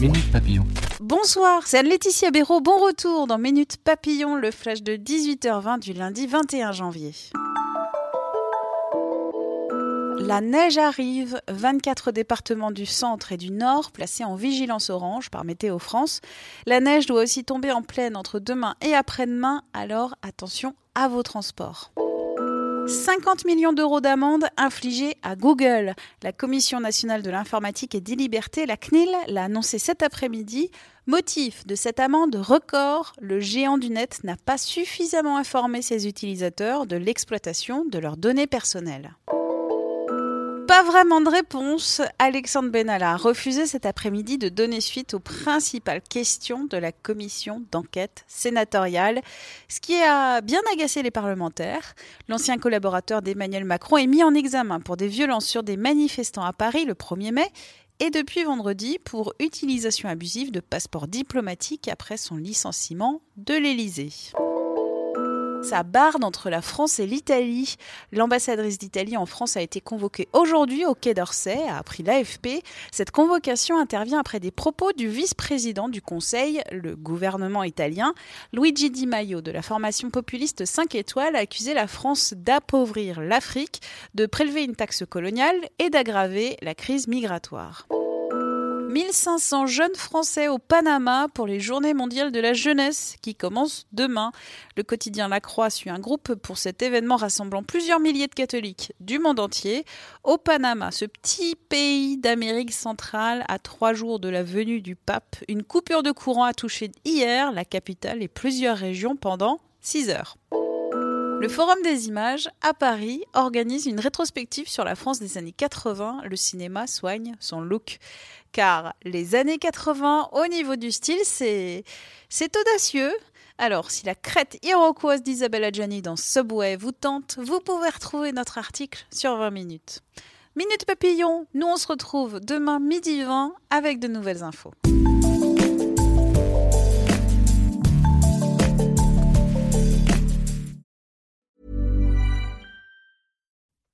Minute Papillon. Bonsoir, c'est Anne-Laetitia Béraud. Bon retour dans Minute Papillon, le flash de 18h20 du lundi 21 janvier. La neige arrive, 24 départements du centre et du nord placés en vigilance orange par Météo France. La neige doit aussi tomber en pleine entre demain et après-demain, alors attention à vos transports. 50 millions d'euros d'amende infligés à Google. La Commission nationale de l'informatique et des libertés, la CNIL, l'a annoncé cet après-midi. Motif de cette amende record, le géant du net n'a pas suffisamment informé ses utilisateurs de l'exploitation de leurs données personnelles. Pas vraiment de réponse. Alexandre Benalla a refusé cet après-midi de donner suite aux principales questions de la commission d'enquête sénatoriale, ce qui a bien agacé les parlementaires. L'ancien collaborateur d'Emmanuel Macron est mis en examen pour des violences sur des manifestants à Paris le 1er mai et depuis vendredi pour utilisation abusive de passeports diplomatiques après son licenciement de l'Élysée. Ça barde entre la France et l'Italie. L'ambassadrice d'Italie en France a été convoquée aujourd'hui au Quai d'Orsay, a appris l'AFP. Cette convocation intervient après des propos du vice-président du Conseil, le gouvernement italien. Luigi Di Maio de la formation populiste 5 étoiles a accusé la France d'appauvrir l'Afrique, de prélever une taxe coloniale et d'aggraver la crise migratoire. 1500 jeunes Français au Panama pour les Journées mondiales de la jeunesse qui commencent demain. Le quotidien La Croix suit un groupe pour cet événement rassemblant plusieurs milliers de catholiques du monde entier. Au Panama, ce petit pays d'Amérique centrale, à trois jours de la venue du pape, une coupure de courant a touché hier la capitale et plusieurs régions pendant 6 heures. Le Forum des images à Paris organise une rétrospective sur la France des années 80. Le cinéma soigne son look. Car les années 80, au niveau du style, c'est, audacieux. Alors, si la crête iroquoise d'Isabelle Adjani dans Subway vous tente, vous pouvez retrouver notre article sur 20 minutes. Minute Papillon, nous on se retrouve demain midi 20 avec de nouvelles infos.